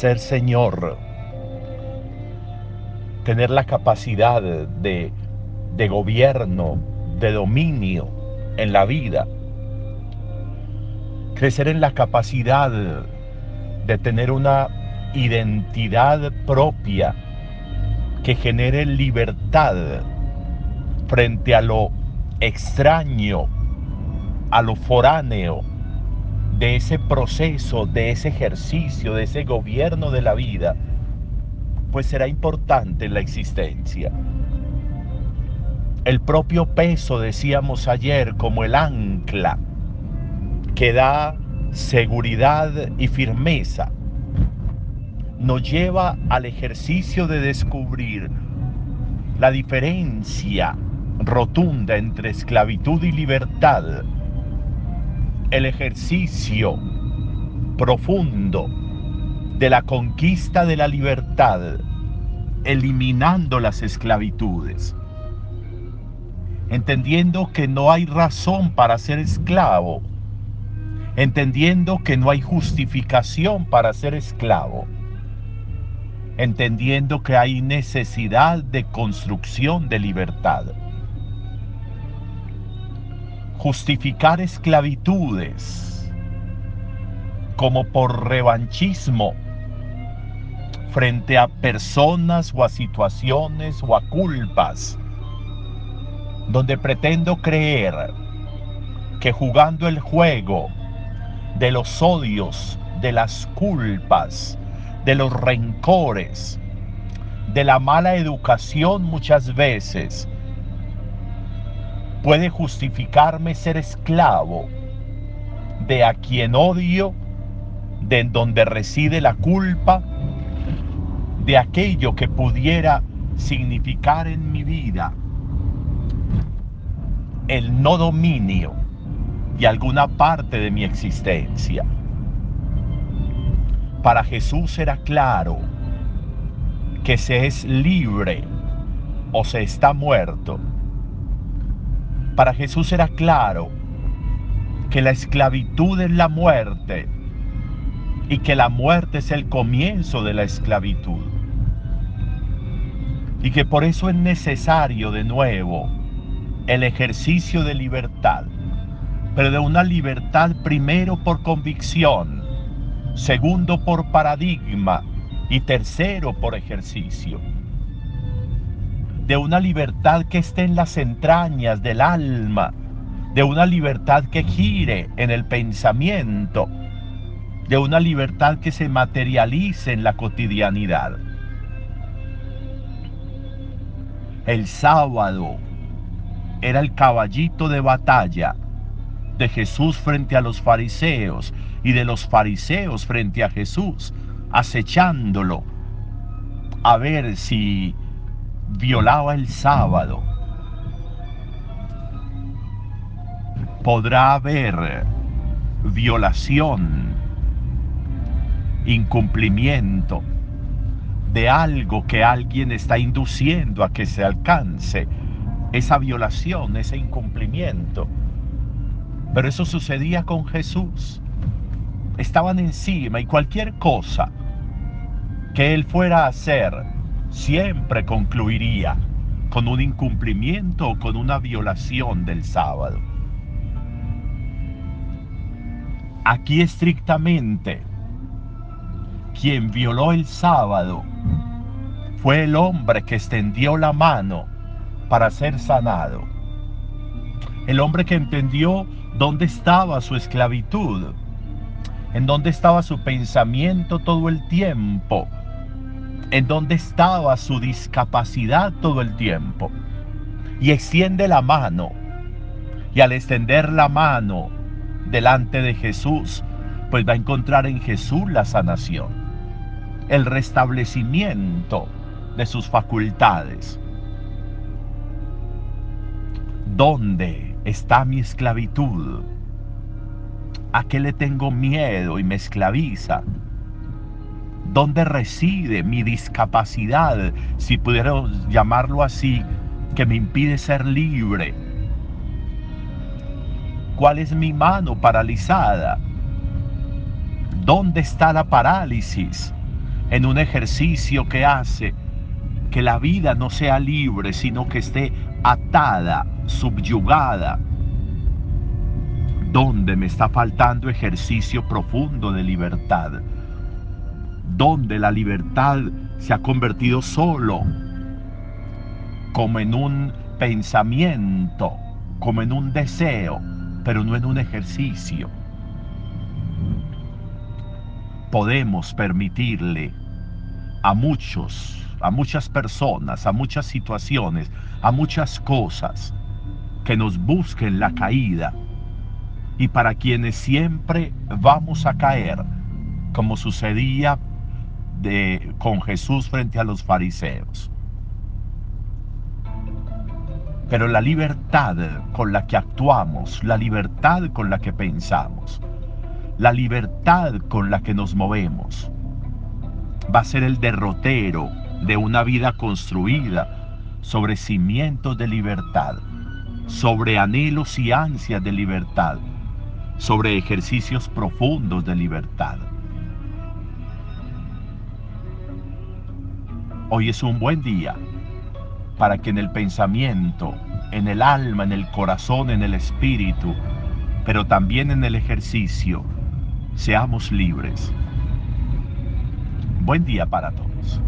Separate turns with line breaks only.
ser Señor, tener la capacidad de, de gobierno, de dominio en la vida, crecer en la capacidad de tener una identidad propia que genere libertad frente a lo extraño, a lo foráneo de ese proceso, de ese ejercicio, de ese gobierno de la vida, pues será importante en la existencia. El propio peso, decíamos ayer, como el ancla que da seguridad y firmeza, nos lleva al ejercicio de descubrir la diferencia rotunda entre esclavitud y libertad, el ejercicio profundo de la conquista de la libertad, eliminando las esclavitudes, entendiendo que no hay razón para ser esclavo, entendiendo que no hay justificación para ser esclavo, entendiendo que hay necesidad de construcción de libertad. Justificar esclavitudes como por revanchismo frente a personas o a situaciones o a culpas, donde pretendo creer que jugando el juego de los odios, de las culpas, de los rencores, de la mala educación muchas veces, puede justificarme ser esclavo de a quien odio, de en donde reside la culpa, de aquello que pudiera significar en mi vida el no dominio y alguna parte de mi existencia. Para Jesús era claro que se es libre o se está muerto. Para Jesús era claro que la esclavitud es la muerte y que la muerte es el comienzo de la esclavitud. Y que por eso es necesario de nuevo el ejercicio de libertad, pero de una libertad primero por convicción, segundo por paradigma y tercero por ejercicio. De una libertad que esté en las entrañas del alma, de una libertad que gire en el pensamiento, de una libertad que se materialice en la cotidianidad. El sábado era el caballito de batalla de Jesús frente a los fariseos y de los fariseos frente a Jesús, acechándolo a ver si violaba el sábado. Podrá haber violación incumplimiento de algo que alguien está induciendo a que se alcance, esa violación, ese incumplimiento. Pero eso sucedía con Jesús. Estaban encima y cualquier cosa que él fuera a hacer siempre concluiría con un incumplimiento o con una violación del sábado. Aquí estrictamente quien violó el sábado fue el hombre que extendió la mano para ser sanado. El hombre que entendió dónde estaba su esclavitud, en dónde estaba su pensamiento todo el tiempo, en dónde estaba su discapacidad todo el tiempo. Y extiende la mano. Y al extender la mano delante de Jesús, pues va a encontrar en Jesús la sanación el restablecimiento de sus facultades. ¿Dónde está mi esclavitud? ¿A qué le tengo miedo y me esclaviza? ¿Dónde reside mi discapacidad, si pudiéramos llamarlo así, que me impide ser libre? ¿Cuál es mi mano paralizada? ¿Dónde está la parálisis? en un ejercicio que hace que la vida no sea libre, sino que esté atada, subyugada. ¿Dónde me está faltando ejercicio profundo de libertad? ¿Dónde la libertad se ha convertido solo como en un pensamiento, como en un deseo, pero no en un ejercicio? Podemos permitirle a muchos a muchas personas, a muchas situaciones, a muchas cosas que nos busquen la caída y para quienes siempre vamos a caer, como sucedía de, con Jesús frente a los fariseos. Pero la libertad con la que actuamos, la libertad con la que pensamos, la libertad con la que nos movemos, va a ser el derrotero de una vida construida sobre cimientos de libertad, sobre anhelos y ansias de libertad, sobre ejercicios profundos de libertad. Hoy es un buen día para que en el pensamiento, en el alma, en el corazón, en el espíritu, pero también en el ejercicio, seamos libres. Buen día para todos.